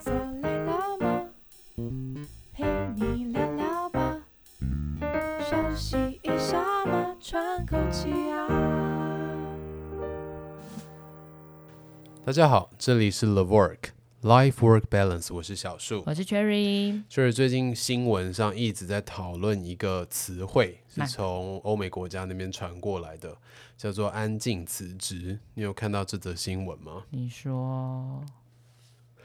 坐累了吗？陪你聊聊吧，休息一下嘛，喘口气啊。大家好，这里是 The Work。Life Work Balance，我是小树，我是 Cherry。就是最近新闻上一直在讨论一个词汇，是从欧美国家那边传过来的，叫做“安静辞职”。你有看到这则新闻吗？你说。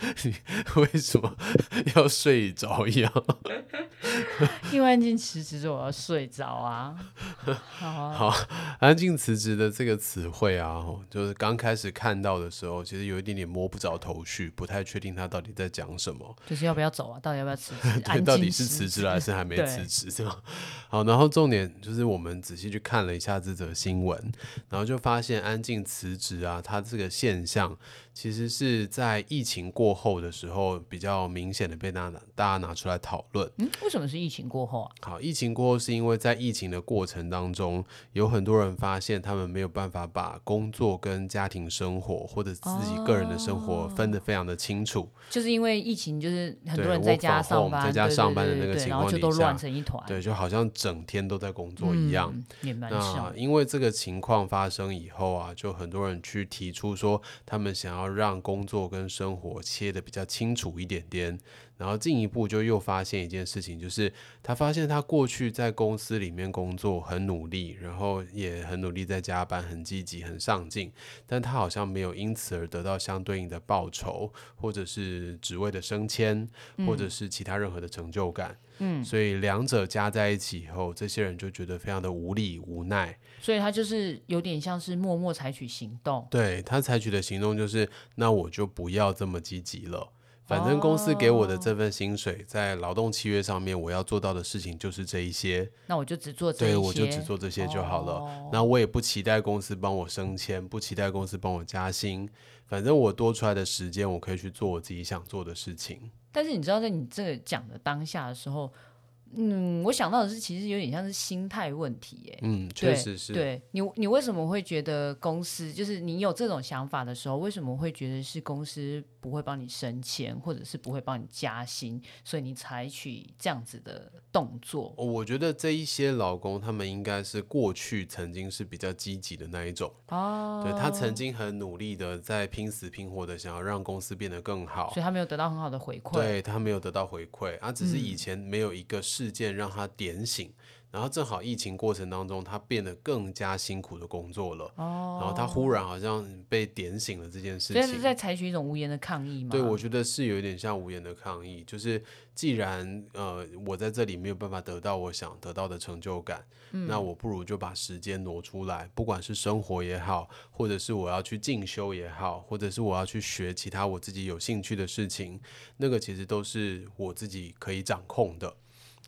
你为什么 要睡着一样？因为安静辞职，我要睡着啊。好啊，好，安静辞职的这个词汇啊，就是刚开始看到的时候，其实有一点点摸不着头绪，不太确定他到底在讲什么。就是要不要走啊？到底要不要辞职？对，到底是辞职了还是还没辞职？是吗？好，然后重点就是我们仔细去看了一下这则新闻，然后就发现安静辞职啊，他这个现象。其实是在疫情过后的时候，比较明显的被大家大家拿出来讨论。嗯，为什么是疫情过后啊？好，疫情过后是因为在疫情的过程当中，有很多人发现他们没有办法把工作跟家庭生活或者自己个人的生活分得非常的清楚。哦，就是因为疫情，就是很多人在家上班，在家上班的那个情况就都乱成一团。对，就好像整天都在工作一样。嗯，那因为这个情况发生以后啊，就很多人去提出说，他们想要让工作跟生活切的比较清楚一点点，然后进一步就又发现一件事情，就是他发现他过去在公司里面工作很努力，然后也很努力在加班，很积极，很上进，但他好像没有因此而得到相对应的报酬，或者是职位的升迁，或者是其他任何的成就感。嗯，所以两者加在一起以后，这些人就觉得非常的无力无奈。所以他就是有点像是默默采取行动。对，他采取的行动就是，那我就不要这么积极了。反正公司给我的这份薪水，在劳动契约上面，我要做到的事情就是这一些。那我就只做这些。对，我就只做这些就好了。那我也不期待公司帮我升迁，不期待公司帮我加薪。反正我多出来的时间，我可以去做我自己想做的事情。但是你知道，在你这个讲的当下的时候，嗯，我想到的是，其实有点像是心态问题，哎，嗯，确实是。对你，你为什么会觉得公司就是你有这种想法的时候，为什么会觉得是公司不会帮你升迁，或者是不会帮你加薪，所以你采取这样子的动作？我觉得这一些老公，他们应该是过去曾经是比较积极的那一种哦，对，他曾经很努力的在拼死拼活的想要让公司变得更好，所以他没有得到很好的回馈，对，他没有得到回馈，他只是以前没有一个事件让他点醒。然后正好疫情过程当中，他变得更加辛苦的工作了。哦。然后他忽然好像被点醒了这件事情。所以是在采取一种无言的抗议吗？对，我觉得是有一点像无言的抗议。就是既然呃我在这里没有办法得到我想得到的成就感，嗯，那我不如就把时间挪出来，不管是生活也好，或者是我要去进修也好，或者是我要去学其他我自己有兴趣的事情，那个其实都是我自己可以掌控的。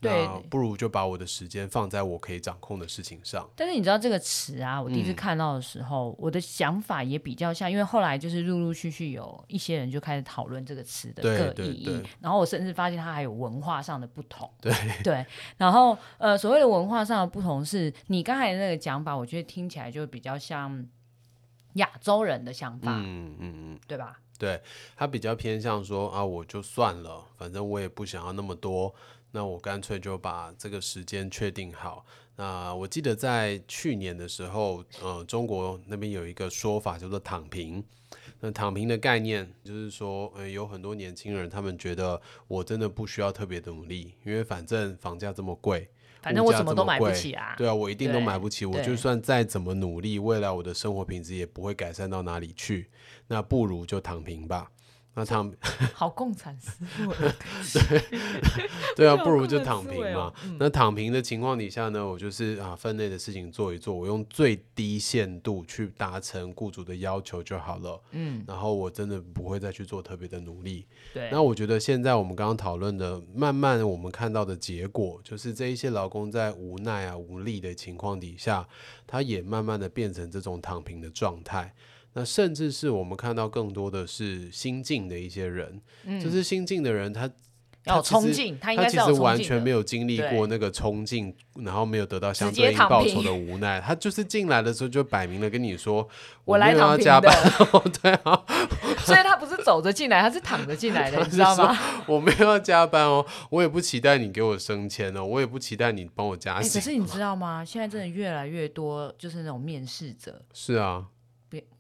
对，不如就把我的时间放在我可以掌控的事情上。但是你知道这个词啊，我第一次看到的时候，嗯，我的想法也比较像，因为后来就是陆陆续续有一些人就开始讨论这个词的各意义，然后我甚至发现它还有文化上的不同。对对，然后呃，所谓的文化上的不同是，你刚才那个讲法，我觉得听起来就比较像亚洲人的想法，嗯嗯嗯，对吧？对，他比较偏向说啊，我就算了，反正我也不想要那么多。那我干脆就把这个时间确定好。那我记得在去年的时候，呃，中国那边有一个说法叫做“躺平”。那躺平的概念就是说，呃，有很多年轻人他们觉得我真的不需要特别的努力，因为反正房价这么贵，反正我什么都买不起啊。对啊，我一定都买不起。我就算再怎么努力，未来我的生活品质也不会改善到哪里去。那不如就躺平吧。那躺 好共产思维，对 对啊，不如就躺平嘛。嗯、那躺平的情况底下呢，我就是啊，分内的事情做一做，我用最低限度去达成雇主的要求就好了。嗯，然后我真的不会再去做特别的努力。对，那我觉得现在我们刚刚讨论的，慢慢我们看到的结果，就是这一些劳工在无奈啊、无力的情况底下，他也慢慢的变成这种躺平的状态。那甚至是我们看到更多的是新进的一些人，嗯、就是新进的人，他要冲劲，他应该是完全没有经历过那个冲劲，然后没有得到相对应报酬的无奈。他就是进来的时候就摆明了跟你说：“我来躺加班。对啊，所以他不是走着进来，他是躺着进来的，你知道吗？我没有要加班哦，我也不期待你给我升迁哦，我也不期待你帮我加薪。可是你知道吗？现在真的越来越多，就是那种面试者。是啊。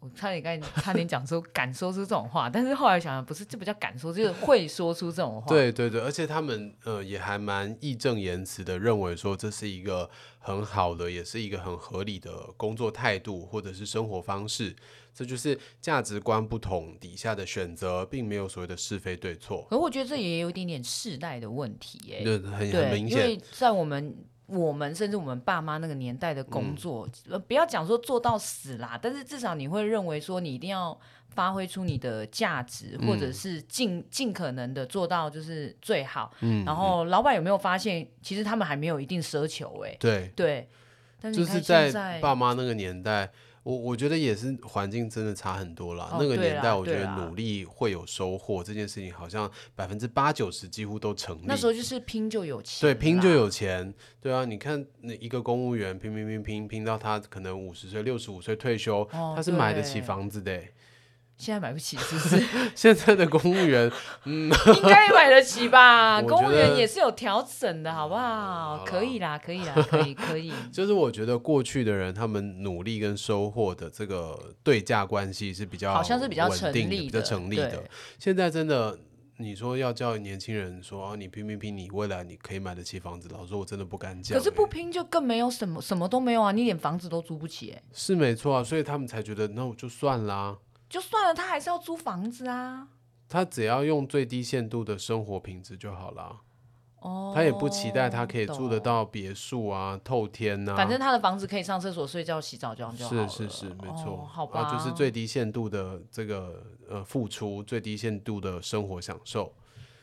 我差点刚才差点讲说敢说出这种话，但是后来想想不是，这不叫敢说，就是会说出这种话。对对对，而且他们呃也还蛮义正言辞的认为说这是一个很好的，也是一个很合理的工作态度或者是生活方式。这就是价值观不同底下的选择，并没有所谓的是非对错。可我觉得这也有一点点世代的问题，哎，对，很很明显，因为在我们。我们甚至我们爸妈那个年代的工作，呃、嗯，不要讲说做到死啦，但是至少你会认为说你一定要发挥出你的价值，嗯、或者是尽尽可能的做到就是最好。嗯，然后老板有没有发现，其实他们还没有一定奢求、欸？哎，对对，但是就是在爸妈那个年代。我我觉得也是，环境真的差很多啦。哦、那个年代，我觉得努力会有收获这件事情，好像百分之八九十几乎都成立。那时候就是拼就有钱，对，拼就有钱，对啊。你看那一个公务员拼拼拼拼拼到他可能五十岁、六十五岁退休，哦、他是买得起房子的、欸。现在买不起是不是？现在的公务员，嗯，应该买得起吧？公务员也是有调整的，好不好？好可以啦，可以啦，可以，可以。就是我觉得过去的人，他们努力跟收获的这个对价关系是比较好像是比较成立的，比较成立的。现在真的，你说要叫年轻人说啊，你拼拼拼，你未来你可以买得起房子，老实说，我真的不敢讲。可是不拼就更没有什么，什么都没有啊！你连房子都租不起，哎，是没错啊，所以他们才觉得那我就算啦。就算了，他还是要租房子啊。他只要用最低限度的生活品质就好了。哦，他也不期待他可以住得到别墅啊、透天啊。反正他的房子可以上厕所、睡觉、洗澡这样就好了。是是是，没错。哦，好吧，就是最低限度的这个呃付出，最低限度的生活享受。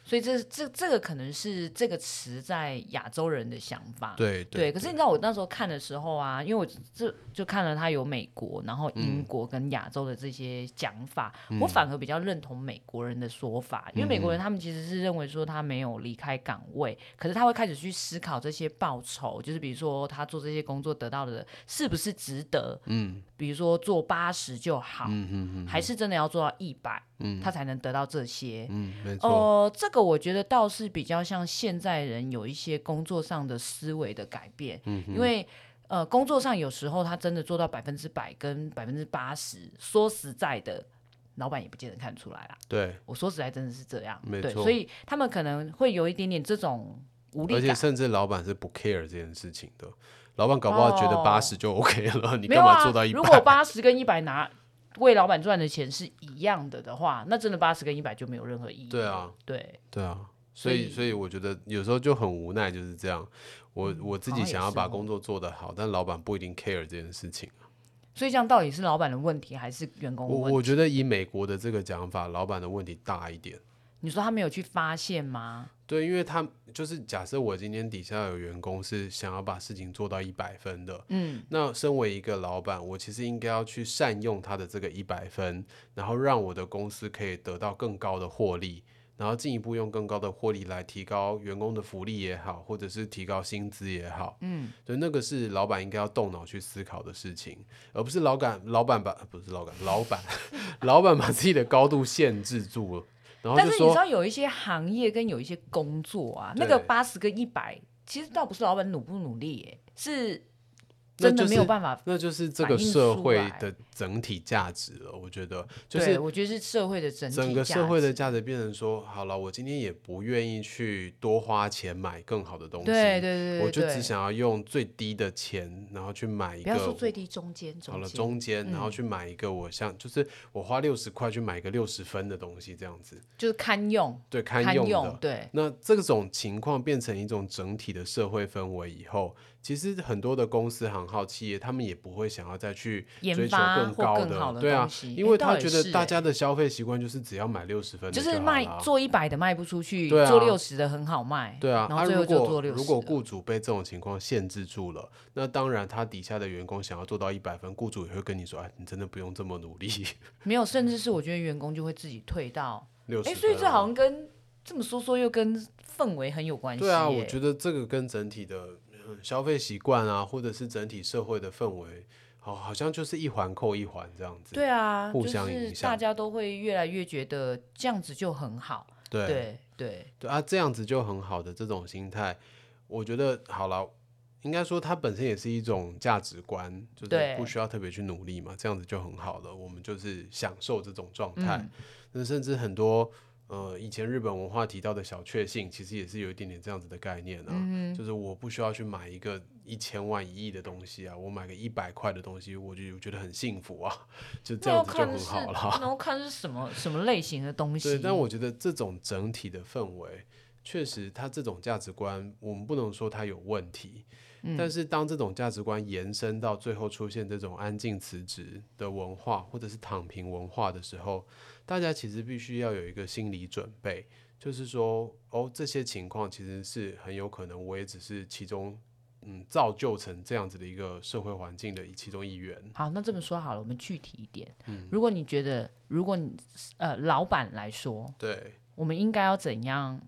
所以这这这个可能是这个词在亚洲人的想法，对对，对。可是你知道我那时候看的时候啊，因为我这就看了他有美国，然后英国跟亚洲的这些讲法，嗯、我反而比较认同美国人的说法，嗯、因为美国人他们其实是认为说他没有离开岗位，嗯、可是他会开始去思考这些报酬，就是比如说他做这些工作得到的是不是值得，嗯，比如说做八十就好，嗯嗯嗯，还是真的要做到一百。嗯，他才能得到这些。嗯，没错。呃，这个我觉得倒是比较像现在人有一些工作上的思维的改变。嗯，因为呃，工作上有时候他真的做到百分之百跟百分之八十，说实在的，老板也不见得看出来啦。对，我说实在真的是这样。没错。所以他们可能会有一点点这种无力感，而且甚至老板是不 care 这件事情的。老板搞不好觉得八十就 OK 了，哦、你干嘛做到一百？如果八十跟一百拿。为老板赚的钱是一样的的话，那真的八十跟一百就没有任何意义。对啊，对对啊，所以所以我觉得有时候就很无奈，就是这样。我我自己想要把工作做得好，但老板不一定 care 这件事情。所以这样到底是老板的问题还是员工的问题？我我觉得以美国的这个讲法，老板的问题大一点。你说他没有去发现吗？对，因为他就是假设我今天底下有员工是想要把事情做到一百分的，嗯，那身为一个老板，我其实应该要去善用他的这个一百分，然后让我的公司可以得到更高的获利，然后进一步用更高的获利来提高员工的福利也好，或者是提高薪资也好，嗯，所以，那个是老板应该要动脑去思考的事情，而不是老板老板把不是老板老板 老板把自己的高度限制住了。但是你知道有一些行业跟有一些工作啊，那个八十跟一百，其实倒不是老板努不努力，欸，是。真的没有办法，那就是这个社会的整体价值了。我觉得，就是我觉得是社会的整体整个社会的价值变成说，好了，我今天也不愿意去多花钱买更好的东西，对对对，我就只想要用最低的钱，然后去买一个，不要说最低，中间，好了，中间，然后去买一个我像，就是我花六十块去买一个六十分的东西，这样子，就是堪用，对，堪用的，对。那这种情况变成一种整体的社会氛围以后。其实很多的公司行号企业，他们也不会想要再去追求更高的，的对啊，因为他觉得大家的消费习惯就是只要买六十分就，就是卖做一百的卖不出去，啊、做六十的很好卖，对啊。然后最后就做六十。如果雇主被这种情况限制住了，那当然他底下的员工想要做到一百分，雇主也会跟你说：“哎，你真的不用这么努力。”没有，甚至是我觉得员工就会自己退到 六十所以这好像跟。这么说说又跟氛围很有关系。对啊，我觉得这个跟整体的消费习惯啊，或者是整体社会的氛围，好，好像就是一环扣一环这样子。对啊，互相影响，就是大家都会越来越觉得这样子就很好。对对对对啊，这样子就很好的这种心态，我觉得好了。应该说，它本身也是一种价值观，就是不需要特别去努力嘛，这样子就很好了。我们就是享受这种状态。那、嗯、甚至很多呃，以前日本文化提到的小确幸，其实也是有一点点这样子的概念啊。嗯、就是我不需要去买一个一千万、一亿的东西啊，我买个一百块的东西，我就觉得很幸福啊，就这样子就很好了。然后看是什么什么类型的东 西。对，但我觉得这种整体的氛围，确实，它这种价值观，我们不能说它有问题。但是当这种价值观延伸到最后出现这种安静辞职的文化，或者是躺平文化的时候，大家其实必须要有一个心理准备，就是说，哦，这些情况其实是很有可能，我也只是其中，嗯，造就成这样子的一个社会环境的其中一员。好，那这么说好了，我们具体一点。嗯，如果你觉得，如果你呃老板来说，对，我们应该要怎样？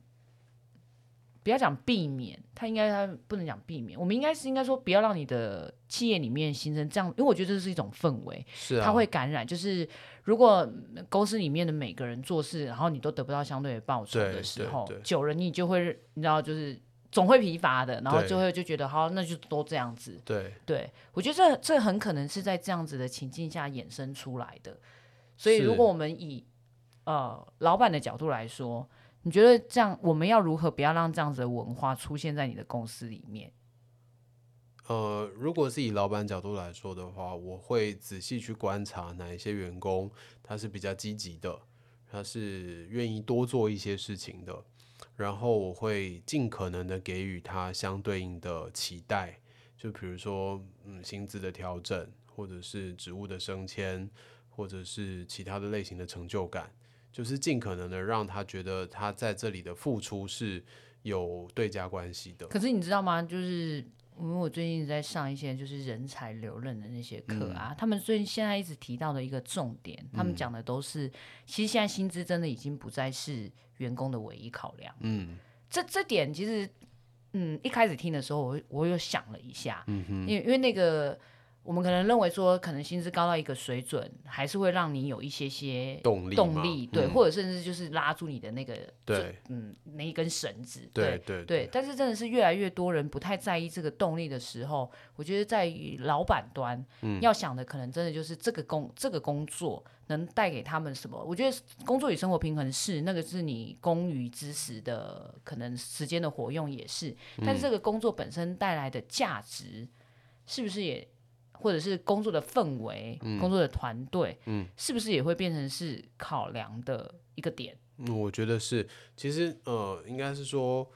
不要讲避免，他应该他不能讲避免，我们应该是应该说不要让你的企业里面形成这样，因为我觉得这是一种氛围，是啊，它会感染。就是如果公司里面的每个人做事，然后你都得不到相对的报酬的时候，久了你就会你知道就是总会疲乏的，然后就会就觉得好，那就都这样子。对对，我觉得这这很可能是在这样子的情境下衍生出来的。所以如果我们以呃老板的角度来说。你觉得这样，我们要如何不要让这样子的文化出现在你的公司里面？呃，如果是以老板角度来说的话，我会仔细去观察哪一些员工他是比较积极的，他是愿意多做一些事情的，然后我会尽可能的给予他相对应的期待，就比如说，嗯，薪资的调整，或者是职务的升迁，或者是其他的类型的成就感。就是尽可能的让他觉得他在这里的付出是有对价关系的。可是你知道吗？就是因为我最近在上一些就是人才留任的那些课啊，嗯、他们最近现在一直提到的一个重点，嗯、他们讲的都是，其实现在薪资真的已经不再是员工的唯一考量。嗯，这这点其实，嗯，一开始听的时候我，我我有想了一下，嗯哼，因为因为那个。我们可能认为说，可能薪资高到一个水准，还是会让你有一些些动力，动力对，嗯、或者甚至就是拉住你的那个，对，嗯，那一根绳子，对对对，对。但是真的是越来越多人不太在意这个动力的时候，我觉得在于老板端，嗯、要想的可能真的就是这个工这个工作能带给他们什么。我觉得工作与生活平衡是那个是你工余之时的可能时间的活用也是，但是这个工作本身带来的价值是不是也？或者是工作的氛围，嗯、工作的团队，嗯，是不是也会变成是考量的一个点？嗯，我觉得是。其实，呃，应该是说。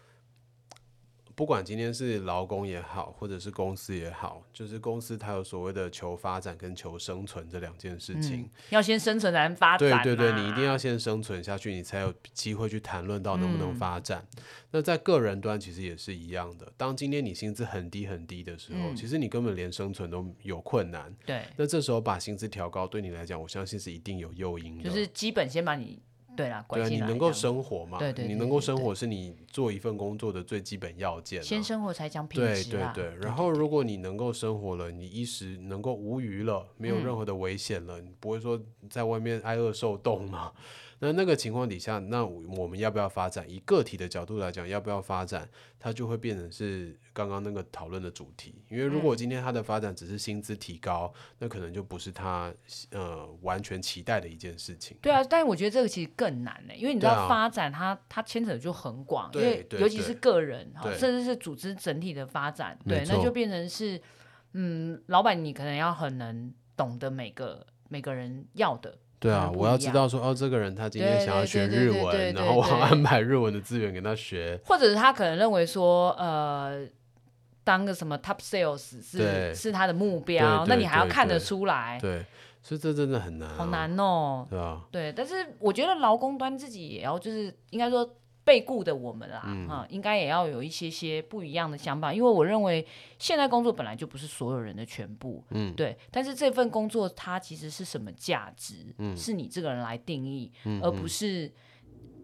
不管今天是劳工也好，或者是公司也好，就是公司它有所谓的求发展跟求生存这两件事情，嗯、要先生存才能发展。对对对，你一定要先生存下去，你才有机会去谈论到能不能发展。嗯、那在个人端其实也是一样的，当今天你薪资很低很低的时候，嗯、其实你根本连生存都有困难。对，那这时候把薪资调高，对你来讲，我相信是一定有诱因的，就是基本先把你。对啦，对啊，你能够生活嘛？对对，你能够生活是你做一份工作的最基本要件。先生活才讲品质。对对对，然后如果你能够生活了，你衣食能够无余了，没有任何的危险了，你不会说在外面挨饿受冻嘛？那那个情况底下，那我们要不要发展？以个体的角度来讲，要不要发展？它就会变成是刚刚那个讨论的主题。因为如果今天它的发展只是薪资提高，嗯、那可能就不是他呃完全期待的一件事情。对啊，但是我觉得这个其实更难呢，因为你知道发展它它牵扯就很广，因为尤其是个人哈，甚至是组织整体的发展，对，那就变成是嗯，老板你可能要很能懂得每个每个人要的。对啊，我要知道说哦，这个人他今天想要学日文，然后我要安排日文的资源给他学，或者是他可能认为说，呃，当个什么 top sales 是是他的目标，那你还要看得出来，对，所以这真的很难，好难哦，对啊，对，但是我觉得劳工端自己也要就是应该说。被雇的我们啦，嗯、啊，应该也要有一些些不一样的想法，因为我认为现在工作本来就不是所有人的全部，嗯，对。但是这份工作它其实是什么价值，嗯，是你这个人来定义，嗯、而不是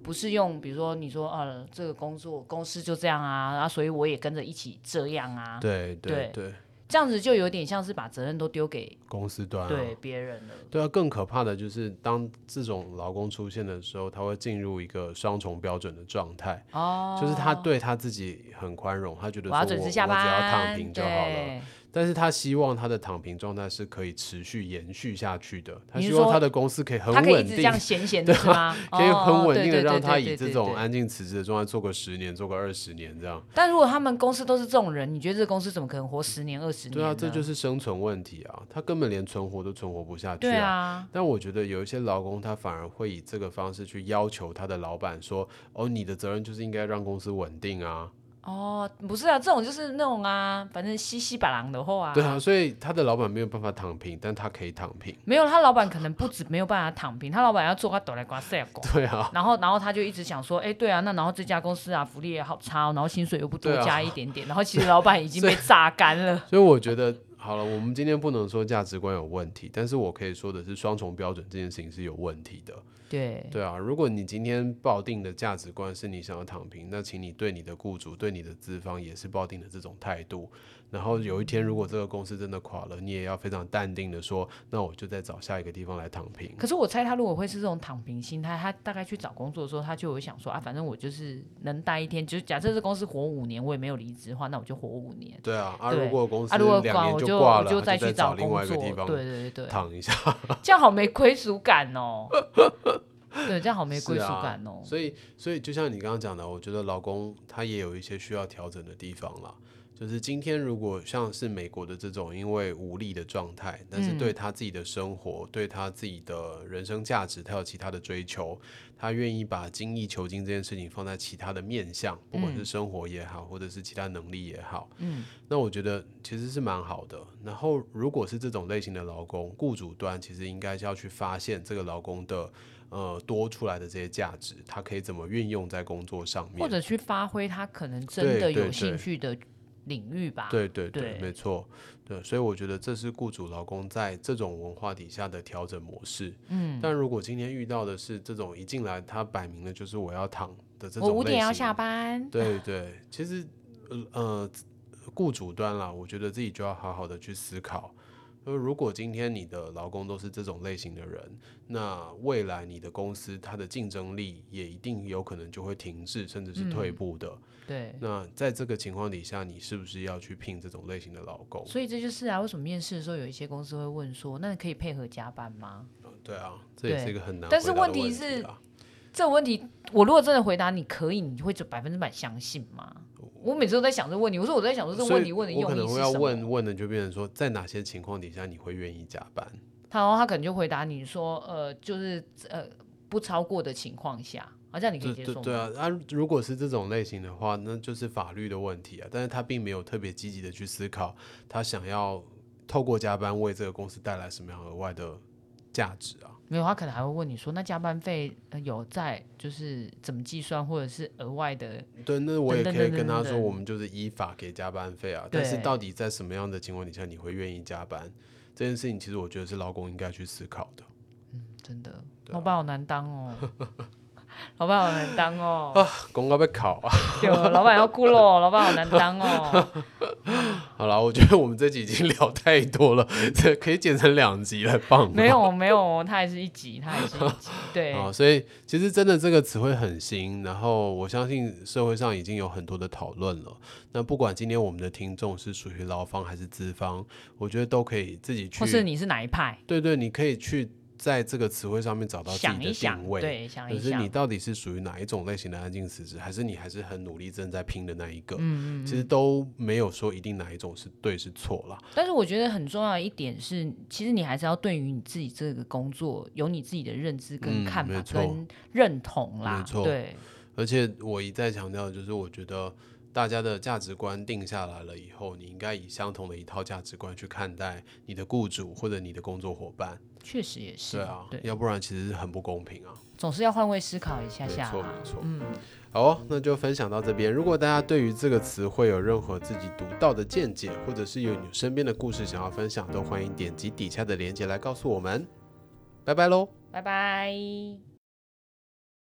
不是用比如说你说啊这个工作公司就这样啊，然后所以我也跟着一起这样啊，对对对。对这样子就有点像是把责任都丢给公司端，对别人了。对啊，更可怕的就是当这种劳工出现的时候，他会进入一个双重标准的状态。哦，就是他对他自己很宽容，他觉得说我，我，我只要躺平就好了。但是他希望他的躺平状态是可以持续延续下去的。他希望他的公司可以很稳定，他可以一直这样闲闲的吗？可以很稳定的让他以这种安静辞职的状态做个十年，做个二十年这样。但如果他们公司都是这种人，你觉得这个公司怎么可能活十年二十年？对啊，这就是生存问题啊！他根本连存活都存活不下去啊！啊但我觉得有一些劳工，他反而会以这个方式去要求他的老板说：“哦，你的责任就是应该让公司稳定啊。”哦，不是啊，这种就是那种啊，反正西西把郎的话啊。对啊，所以他的老板没有办法躺平，但他可以躺平。没有，他老板可能不止没有办法躺平，他老板要做个哆来瓜塞狗。对啊。然后，然后他就一直想说，哎，对啊，那然后这家公司啊，福利也好差，哦然后薪水又不多加一点点，啊、然后其实老板已经被榨干了。所以，所以我觉得。好了，我们今天不能说价值观有问题，但是我可以说的是双重标准这件事情是有问题的。对对啊，如果你今天抱定的价值观是你想要躺平，那请你对你的雇主、对你的资方也是抱定的这种态度。然后有一天，如果这个公司真的垮了，你也要非常淡定的说，那我就再找下一个地方来躺平。可是我猜他如果会是这种躺平心态，他大概去找工作的时候，他就会想说啊，反正我就是能待一天，就是假设这公司活五年，我也没有离职的话，那我就活五年。对啊，啊如果公司两年就挂了，就再去找另外一个地方，对对对，躺一下，这样好没归属感哦。对，这样好没归属感哦。所以，所以就像你刚刚讲的，我觉得劳工他也有一些需要调整的地方啦。就是今天，如果像是美国的这种因为无力的状态，但是对他自己的生活、嗯、对他自己的人生价值，他有其他的追求，他愿意把精益求精这件事情放在其他的面向，不管是生活也好，或者是其他能力也好，嗯，那我觉得其实是蛮好的。然后，如果是这种类型的劳工，雇主端其实应该是要去发现这个劳工的呃多出来的这些价值，他可以怎么运用在工作上面，或者去发挥他可能真的有兴趣的。领域吧，对对对，对没错，对，所以我觉得这是雇主劳工在这种文化底下的调整模式。嗯，但如果今天遇到的是这种一进来他摆明了就是我要躺的这种，我五点要下班。对对，其实呃，雇主端啦，我觉得自己就要好好的去思考。如果今天你的劳工都是这种类型的人，那未来你的公司它的竞争力也一定有可能就会停滞，甚至是退步的。嗯、对。那在这个情况底下，你是不是要去聘这种类型的劳工？所以这就是啊，为什么面试的时候有一些公司会问说，那你可以配合加班吗？嗯，对啊，这也是一个很难。但是问题是，这个问题我如果真的回答你可以，你会就百分之百相信吗？我每次都在想这个问题，我说我在想说这个问题问的用意是什么？我可能会要问问的就变成说，在哪些情况底下你会愿意加班？然后他可能就回答你说，呃，就是呃不超过的情况下，啊，这样你可以接受吗？对啊，啊，如果是这种类型的话，那就是法律的问题啊。但是他并没有特别积极的去思考，他想要透过加班为这个公司带来什么样额外的价值啊？没有，他可能还会问你说：“那加班费有在，就是怎么计算，或者是额外的？”对，那我也可以跟他说，我们就是依法给加班费啊。但是到底在什么样的情况底下你会愿意加班？这件事情其实我觉得是劳工应该去思考的。嗯，真的，老板好难当哦。老板好难当哦！啊，公告被考啊！有老板要哭了，老板好难当哦。好了，我觉得我们这集已经 聊太多了，这可以剪成两集来放。没有没有，它还是一集，它还是一集。对啊，所以其实真的这个词汇很新，然后我相信社会上已经有很多的讨论了。那不管今天我们的听众是属于劳方还是资方，我觉得都可以自己去。或是你是哪一派？对对，你可以去。在这个词汇上面找到自己的定位，对，想一想，可是你到底是属于哪一种类型的安静辞职，还是你还是很努力正在拼的那一个？嗯，嗯，其实都没有说一定哪一种是对是错啦。但是我觉得很重要的一点是，其实你还是要对于你自己这个工作有你自己的认知跟看法跟认同啦。没错，对。而且我一再强调就是，我觉得。大家的价值观定下来了以后，你应该以相同的一套价值观去看待你的雇主或者你的工作伙伴。确实也是，对啊，对，要不然其实是很不公平啊。总是要换位思考一下下。没错没错，嗯，好哦，那就分享到这边。如果大家对于这个词汇有任何自己独到的见解，或者是有你身边的故事想要分享，都欢迎点击底下的链接来告诉我们。拜拜喽，拜拜。